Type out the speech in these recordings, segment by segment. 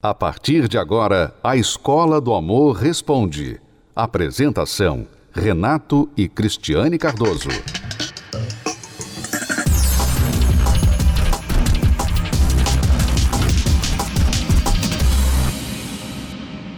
A partir de agora, a Escola do Amor Responde. Apresentação: Renato e Cristiane Cardoso.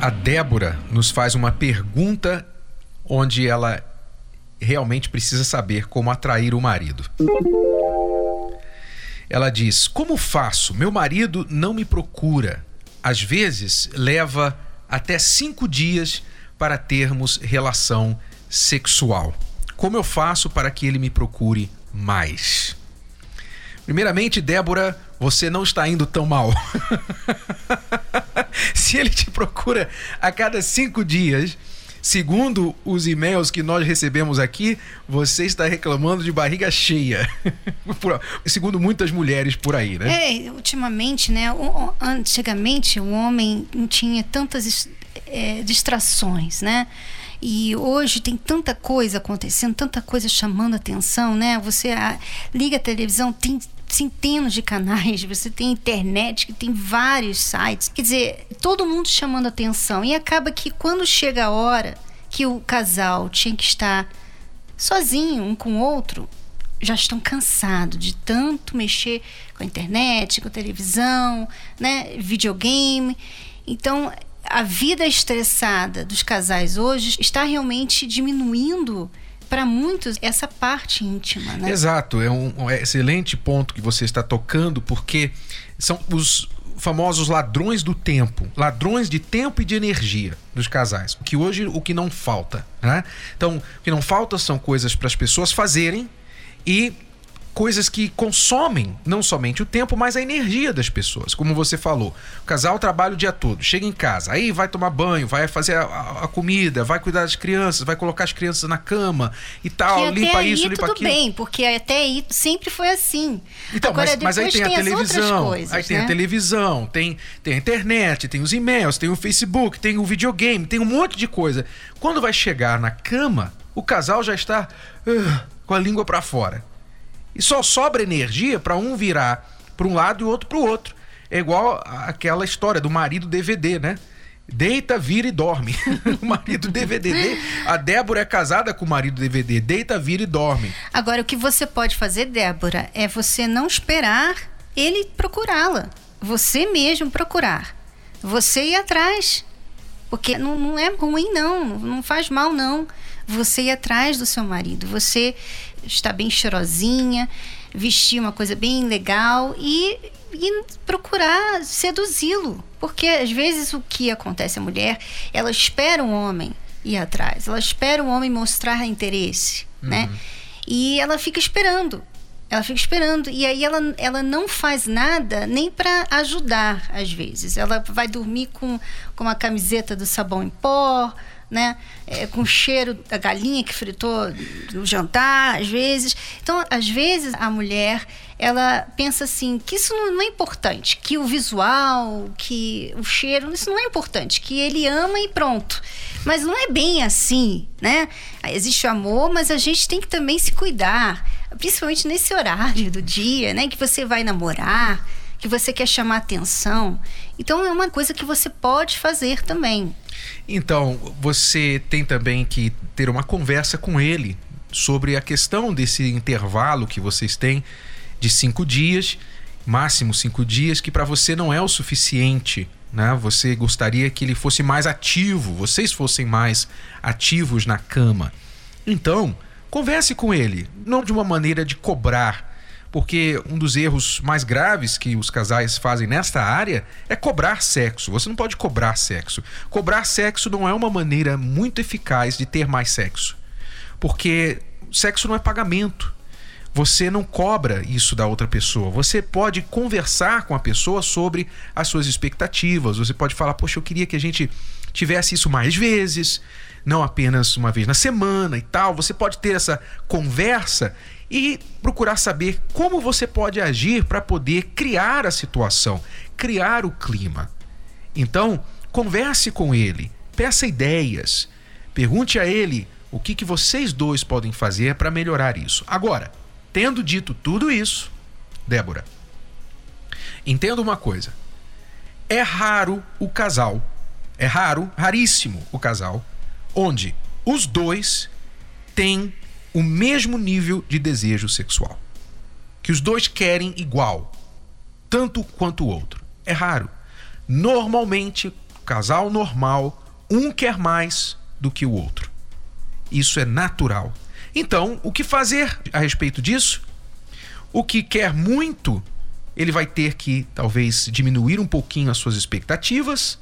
A Débora nos faz uma pergunta onde ela realmente precisa saber como atrair o marido. Ela diz: Como faço? Meu marido não me procura às vezes leva até cinco dias para termos relação sexual. Como eu faço para que ele me procure mais? Primeiramente, Débora, você não está indo tão mal. Se ele te procura a cada cinco dias, Segundo os e-mails que nós recebemos aqui, você está reclamando de barriga cheia. Segundo muitas mulheres por aí, né? É, ultimamente, né? Antigamente o homem não tinha tantas é, distrações, né? E hoje tem tanta coisa acontecendo, tanta coisa chamando atenção, né? Você liga a televisão, tem centenas de canais, você tem internet que tem vários sites. Quer dizer, todo mundo chamando atenção. E acaba que quando chega a hora que o casal tinha que estar sozinho, um com o outro, já estão cansados de tanto mexer com a internet, com a televisão, né, videogame. Então, a vida estressada dos casais hoje está realmente diminuindo para muitos essa parte íntima, né? Exato, é um, excelente ponto que você está tocando, porque são os famosos ladrões do tempo, ladrões de tempo e de energia dos casais. Que hoje o que não falta, né? Então, o que não falta são coisas para as pessoas fazerem e coisas que consomem não somente o tempo, mas a energia das pessoas. Como você falou, o casal trabalha o dia todo, chega em casa, aí vai tomar banho, vai fazer a, a, a comida, vai cuidar das crianças, vai colocar as crianças na cama e tal, que limpa isso, limpa tudo aquilo. tudo bem, porque até aí sempre foi assim. Então, Agora, mas, mas aí tem, tem a televisão, coisas, aí tem né? a televisão, tem, tem a internet, tem os e-mails, tem o Facebook, tem o videogame, tem um monte de coisa. Quando vai chegar na cama, o casal já está uh, com a língua para fora e só sobra energia para um virar para um lado e o outro para o outro. É igual aquela história do marido DVD, né? Deita, vira e dorme. o marido DVD. A Débora é casada com o marido DVD. Deita, vira e dorme. Agora, o que você pode fazer, Débora, é você não esperar ele procurá-la. Você mesmo procurar. Você ir atrás. Porque não, não é ruim, não. Não faz mal, não. Você ir atrás do seu marido. Você estar bem cheirosinha, vestir uma coisa bem legal e, e procurar seduzi-lo. Porque às vezes o que acontece a mulher, ela espera um homem ir atrás, ela espera um homem mostrar interesse, uhum. né? E ela fica esperando. Ela fica esperando e aí ela, ela não faz nada nem para ajudar às vezes. Ela vai dormir com, com uma camiseta do sabão em pó, né? É, com o cheiro da galinha que fritou no jantar, às vezes. Então, às vezes, a mulher ela pensa assim que isso não é importante, que o visual, que o cheiro, isso não é importante, que ele ama e pronto. Mas não é bem assim, né? Existe o amor, mas a gente tem que também se cuidar, principalmente nesse horário do dia, né? Que você vai namorar, que você quer chamar atenção. Então é uma coisa que você pode fazer também. Então, você tem também que ter uma conversa com ele sobre a questão desse intervalo que vocês têm de cinco dias, máximo cinco dias, que para você não é o suficiente. Né? Você gostaria que ele fosse mais ativo, vocês fossem mais ativos na cama. Então, converse com ele, não de uma maneira de cobrar, porque um dos erros mais graves que os casais fazem nesta área é cobrar sexo. Você não pode cobrar sexo. Cobrar sexo não é uma maneira muito eficaz de ter mais sexo, porque sexo não é pagamento. Você não cobra isso da outra pessoa. Você pode conversar com a pessoa sobre as suas expectativas. Você pode falar: Poxa, eu queria que a gente tivesse isso mais vezes, não apenas uma vez na semana e tal. Você pode ter essa conversa e procurar saber como você pode agir para poder criar a situação, criar o clima. Então, converse com ele, peça ideias, pergunte a ele o que, que vocês dois podem fazer para melhorar isso. Agora, tendo dito tudo isso, Débora, entenda uma coisa. É raro o casal, é raro, raríssimo o casal, onde os dois têm o mesmo nível de desejo sexual. Que os dois querem igual, tanto quanto o outro. É raro. Normalmente, casal normal, um quer mais do que o outro. Isso é natural. Então, o que fazer a respeito disso? O que quer muito ele vai ter que talvez diminuir um pouquinho as suas expectativas.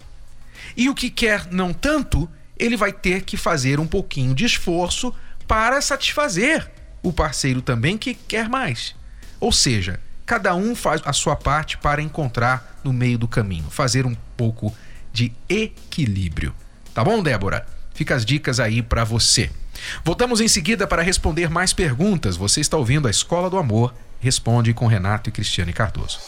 E o que quer não tanto, ele vai ter que fazer um pouquinho de esforço para satisfazer o parceiro também que quer mais. Ou seja, cada um faz a sua parte para encontrar no meio do caminho, fazer um pouco de equilíbrio. Tá bom, Débora? Fica as dicas aí para você. Voltamos em seguida para responder mais perguntas. Você está ouvindo a Escola do Amor Responde com Renato e Cristiane Cardoso.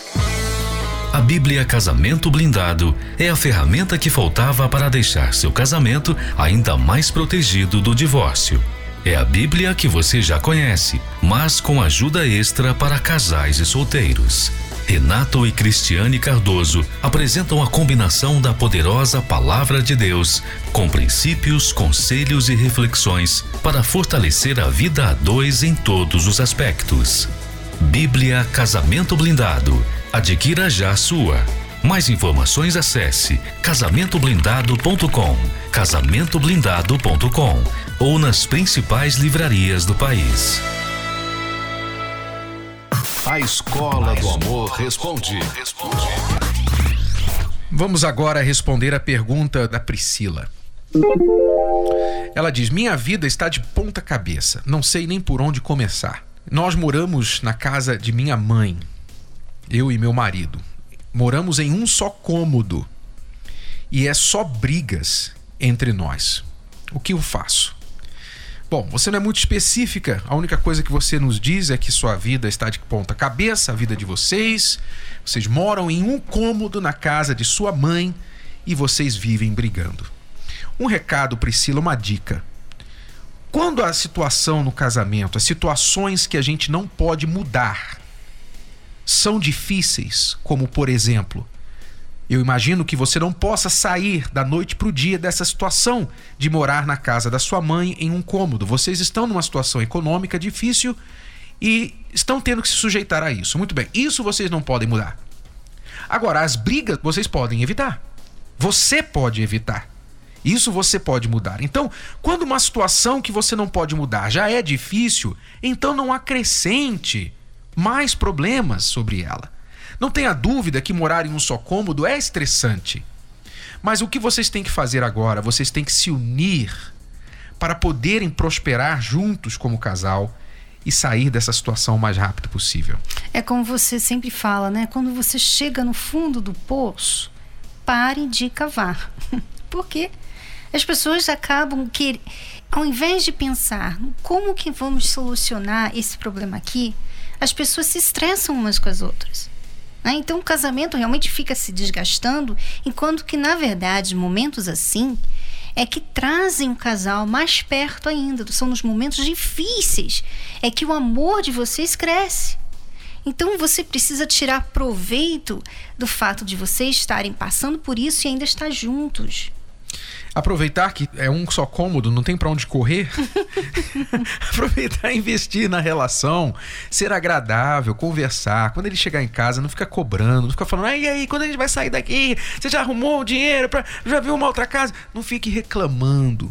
A Bíblia Casamento Blindado é a ferramenta que faltava para deixar seu casamento ainda mais protegido do divórcio. É a Bíblia que você já conhece, mas com ajuda extra para casais e solteiros. Renato e Cristiane Cardoso apresentam a combinação da poderosa Palavra de Deus com princípios, conselhos e reflexões para fortalecer a vida a dois em todos os aspectos. Bíblia Casamento Blindado. Adquira já a sua. Mais informações acesse casamentoblindado.com, casamentoblindado.com ou nas principais livrarias do país. A Escola do Amor Responde. Vamos agora responder a pergunta da Priscila. Ela diz: Minha vida está de ponta cabeça, não sei nem por onde começar. Nós moramos na casa de minha mãe, eu e meu marido. Moramos em um só cômodo e é só brigas entre nós. O que eu faço? Bom, você não é muito específica. A única coisa que você nos diz é que sua vida está de ponta cabeça, a vida de vocês. Vocês moram em um cômodo na casa de sua mãe e vocês vivem brigando. Um recado, Priscila, uma dica. Quando a situação no casamento, as situações que a gente não pode mudar, são difíceis, como por exemplo, eu imagino que você não possa sair da noite para o dia dessa situação de morar na casa da sua mãe em um cômodo. Vocês estão numa situação econômica difícil e estão tendo que se sujeitar a isso. Muito bem, isso vocês não podem mudar. Agora, as brigas vocês podem evitar. Você pode evitar. Isso você pode mudar. Então, quando uma situação que você não pode mudar já é difícil, então não acrescente mais problemas sobre ela. Não tenha dúvida que morar em um só cômodo é estressante. Mas o que vocês têm que fazer agora? Vocês têm que se unir para poderem prosperar juntos como casal e sair dessa situação o mais rápido possível. É como você sempre fala, né? Quando você chega no fundo do poço, pare de cavar. Por quê? As pessoas acabam que, ao invés de pensar como que vamos solucionar esse problema aqui, as pessoas se estressam umas com as outras. Né? Então o casamento realmente fica se desgastando, enquanto que, na verdade, momentos assim é que trazem o casal mais perto ainda. São nos momentos difíceis é que o amor de vocês cresce. Então você precisa tirar proveito do fato de vocês estarem passando por isso e ainda estar juntos. Aproveitar que é um só cômodo, não tem para onde correr. Aproveitar e investir na relação, ser agradável, conversar. Quando ele chegar em casa, não fica cobrando, não fica falando, e aí, quando a gente vai sair daqui? Você já arrumou o dinheiro? Pra... Já viu uma outra casa? Não fique reclamando.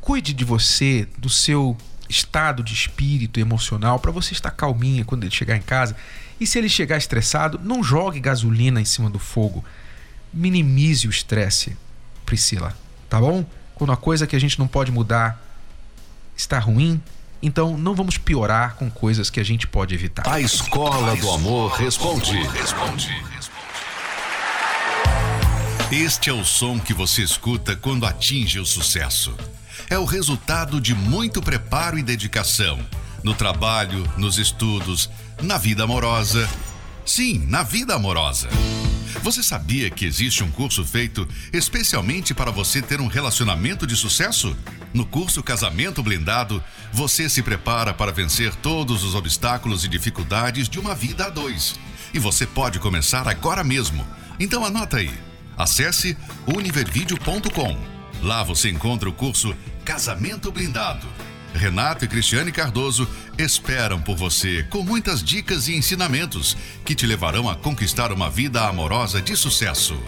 Cuide de você, do seu estado de espírito emocional, para você estar calminha quando ele chegar em casa. E se ele chegar estressado, não jogue gasolina em cima do fogo. Minimize o estresse, Priscila tá bom? Quando a coisa que a gente não pode mudar está ruim, então não vamos piorar com coisas que a gente pode evitar. A Escola do Amor responde. Responde. Este é o som que você escuta quando atinge o sucesso. É o resultado de muito preparo e dedicação no trabalho, nos estudos, na vida amorosa. Sim, na vida amorosa. Você sabia que existe um curso feito especialmente para você ter um relacionamento de sucesso? No curso Casamento Blindado, você se prepara para vencer todos os obstáculos e dificuldades de uma vida a dois. E você pode começar agora mesmo. Então anota aí Acesse univervideo.com. Lá você encontra o curso Casamento Blindado. Renato e Cristiane Cardoso esperam por você com muitas dicas e ensinamentos que te levarão a conquistar uma vida amorosa de sucesso.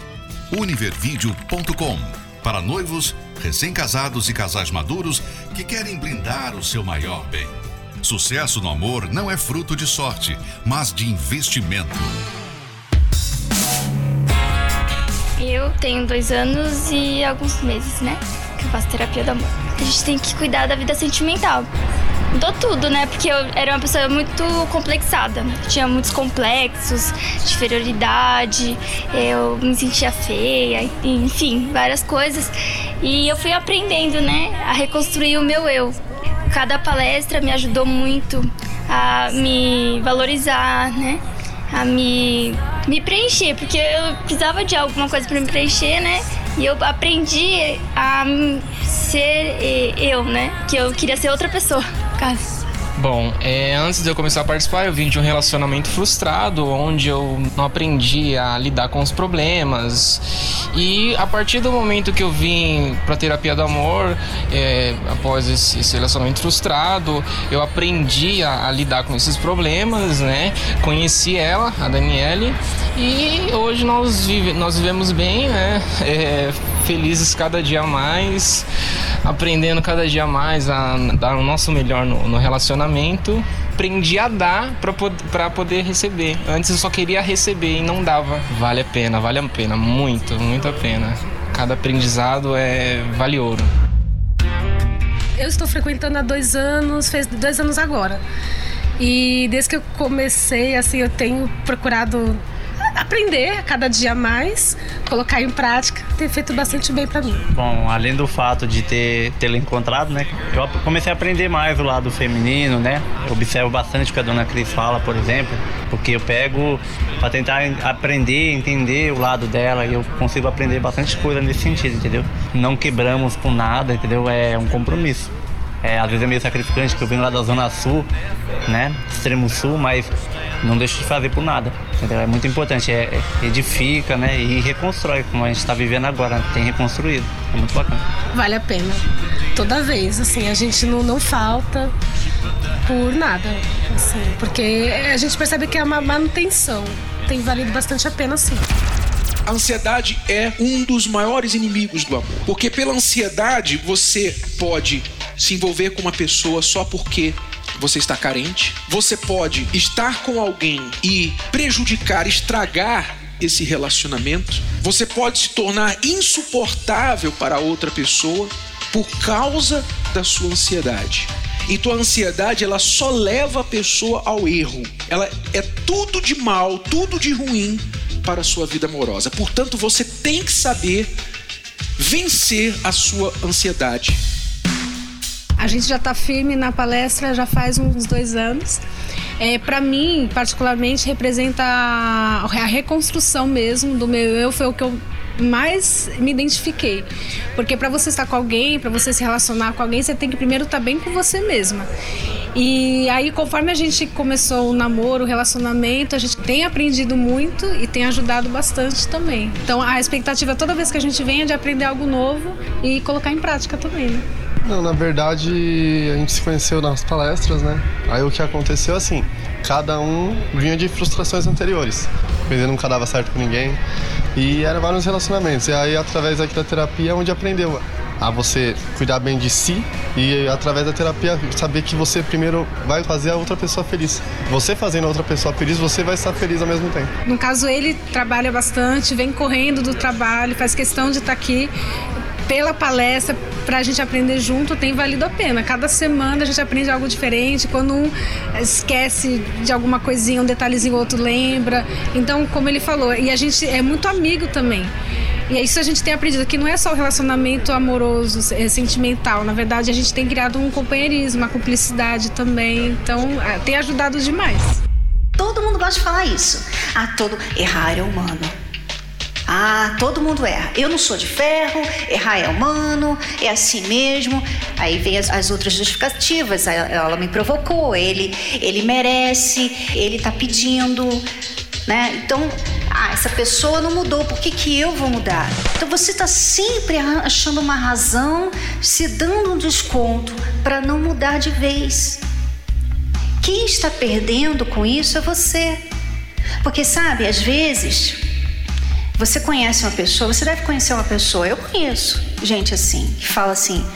Univervideo.com para noivos, recém-casados e casais maduros que querem blindar o seu maior bem. Sucesso no amor não é fruto de sorte, mas de investimento. Eu tenho dois anos e alguns meses, né? Que eu faço terapia do amor. A gente tem que cuidar da vida sentimental. Mudou tudo, né? Porque eu era uma pessoa muito complexada. Tinha muitos complexos de inferioridade, eu me sentia feia, enfim, várias coisas. E eu fui aprendendo, né, a reconstruir o meu eu. Cada palestra me ajudou muito a me valorizar, né? A me, me preencher, porque eu precisava de alguma coisa para me preencher, né? E eu aprendi a ser eu, né? Que eu queria ser outra pessoa, cara. Bom, é, antes de eu começar a participar, eu vim de um relacionamento frustrado, onde eu não aprendi a lidar com os problemas. E a partir do momento que eu vim para terapia do amor, é, após esse, esse, relacionamento frustrado, eu aprendi a, a, lidar com esses problemas, né? Conheci ela, a Daniele, e hoje nós, vive, nós vivemos bem, né? É, felizes cada dia mais, aprendendo cada dia mais a dar o nosso melhor no, no relacionamento. Aprendi a dar para poder receber. Antes eu só queria receber e não dava. Vale a pena, vale a pena, muito, muito a pena. Cada aprendizado é vale ouro. Eu estou frequentando há dois anos, fez dois anos agora. E desde que eu comecei, assim, eu tenho procurado aprender cada dia mais, colocar em prática, tem feito bastante bem para mim. Bom, além do fato de ter tê-lo encontrado, né, eu comecei a aprender mais o lado feminino, né? Eu observo bastante o que a dona Cris fala, por exemplo, porque eu pego para tentar aprender, entender o lado dela e eu consigo aprender bastante coisa nesse sentido, entendeu? Não quebramos por nada, entendeu? É um compromisso. É, às vezes é meio sacrificante, que eu venho lá da Zona Sul, né? Extremo Sul, mas não deixo de fazer por nada. Entendeu? É muito importante, é, é edifica, né? E reconstrói, como a gente está vivendo agora, tem reconstruído. É muito bacana. Vale a pena. Toda vez, assim, a gente não, não falta por nada. Assim, porque a gente percebe que é uma manutenção. Tem valido bastante a pena, sim. A ansiedade é um dos maiores inimigos do amor. Porque pela ansiedade você pode se envolver com uma pessoa só porque você está carente. Você pode estar com alguém e prejudicar, estragar esse relacionamento. Você pode se tornar insuportável para outra pessoa por causa da sua ansiedade. E tua ansiedade, ela só leva a pessoa ao erro. Ela é tudo de mal, tudo de ruim para a sua vida amorosa. Portanto, você tem que saber vencer a sua ansiedade. A gente já está firme na palestra já faz uns dois anos. É, para mim, particularmente, representa a, a reconstrução mesmo do meu eu, foi o que eu mais me identifiquei. Porque para você estar com alguém, para você se relacionar com alguém, você tem que primeiro estar bem com você mesma. E aí, conforme a gente começou o namoro, o relacionamento, a gente tem aprendido muito e tem ajudado bastante também. Então, a expectativa toda vez que a gente vem é de aprender algo novo e colocar em prática também, né? Não, na verdade a gente se conheceu nas palestras, né? Aí o que aconteceu assim, cada um vinha de frustrações anteriores. Aprender nunca dava certo com ninguém. E eram vários relacionamentos. E aí através aqui da terapia é onde aprendeu a você cuidar bem de si e através da terapia saber que você primeiro vai fazer a outra pessoa feliz. Você fazendo a outra pessoa feliz, você vai estar feliz ao mesmo tempo. No caso ele trabalha bastante, vem correndo do trabalho, faz questão de estar aqui pela palestra para a gente aprender junto tem valido a pena. Cada semana a gente aprende algo diferente. Quando um esquece de alguma coisinha, um detalhezinho, o outro lembra. Então, como ele falou, e a gente é muito amigo também. E é isso a gente tem aprendido, que não é só o relacionamento amoroso, é sentimental. Na verdade, a gente tem criado um companheirismo, uma cumplicidade também. Então, tem ajudado demais. Todo mundo gosta de falar isso. Ah, todo errar é humano. Ah, todo mundo erra. Eu não sou de ferro, errar é humano, é assim mesmo. Aí vem as, as outras justificativas. Ela, me provocou, ele, ele merece, ele está pedindo. Né? Então, Ah, essa pessoa não mudou, por que, que eu vou mudar? Então você está sempre achando uma razão, se dando um desconto para não mudar de vez. Quem está perdendo com isso é você. Porque sabe, às vezes você conhece uma pessoa, você deve conhecer uma pessoa, eu conheço gente assim, que fala assim: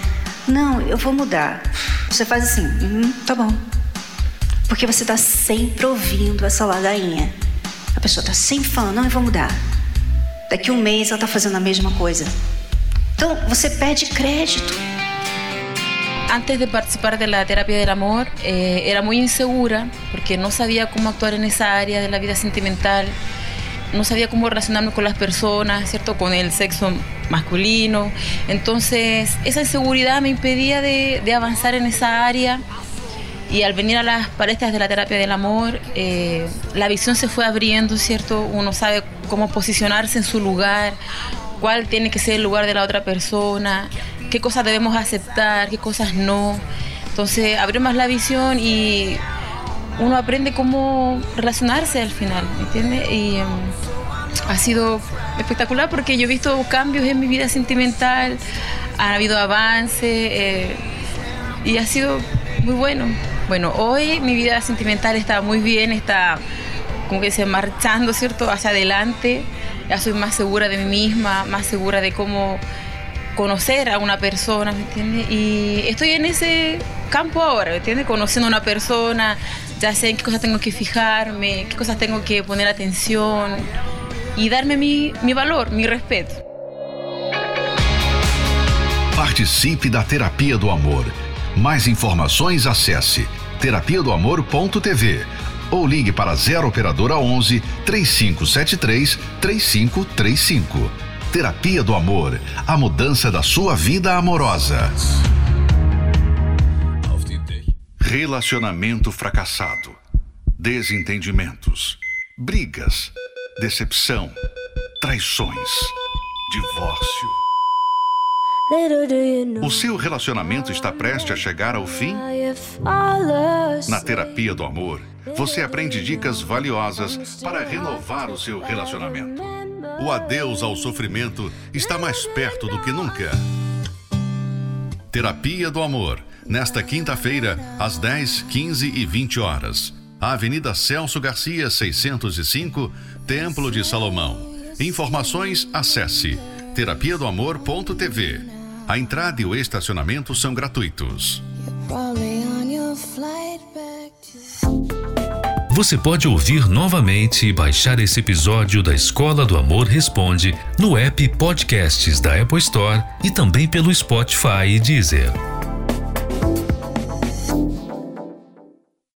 não, eu vou mudar. Você faz assim, hum, tá bom. Porque você está sempre ouvindo essa ladainha. A pessoa está sempre falando, não, eu vou mudar. Daqui um mês ela está fazendo a mesma coisa. Então você perde crédito. Antes de participar de la terapia del amor, eh, era muy insegura porque no sabía cómo actuar en esa área de la vida sentimental. No sabía cómo relacionarme con las personas, ¿cierto? Con el sexo masculino. Entonces, esa inseguridad me impedía de, avanzar en esa área. Y al venir a las parejas de la terapia del amor, eh, la visión se fue abriendo, ¿cierto? Uno sabe cómo posicionarse en su lugar, cuál tiene que ser el lugar de la otra persona, qué cosas debemos aceptar, qué cosas no. Entonces, abrió más la visión y uno aprende cómo relacionarse al final, ¿entiendes? Y em, ha sido espectacular porque yo he visto cambios en mi vida sentimental, ha habido avance eh, y ha sido muy bueno. Bueno, hoy mi vida sentimental está muy bien, está como que se marchando, ¿cierto? Hacia adelante. Ya soy más segura de mí misma, más segura de cómo conocer a una persona, ¿me entiendes? Y estoy en ese campo ahora, ¿me entiendes? Conociendo a una persona, ya sé en qué cosas tengo que fijarme, qué cosas tengo que poner atención y darme mi, mi valor, mi respeto. Participe da Terapia do Amor. Mais informações acesse terapia do amor.tv ou ligue para 0 operadora 11 3573 3535. Terapia do Amor, a mudança da sua vida amorosa. Relacionamento fracassado, desentendimentos, brigas, decepção, traições, divórcio. O seu relacionamento está prestes a chegar ao fim? Na terapia do amor, você aprende dicas valiosas para renovar o seu relacionamento. O adeus ao sofrimento está mais perto do que nunca. Terapia do Amor nesta quinta-feira, às 10, 15 e 20 horas. Avenida Celso Garcia, 605, Templo de Salomão. Informações, acesse terapia do amor.tv. A entrada e o estacionamento são gratuitos. Você pode ouvir novamente e baixar esse episódio da Escola do Amor Responde no app Podcasts da Apple Store e também pelo Spotify e Deezer.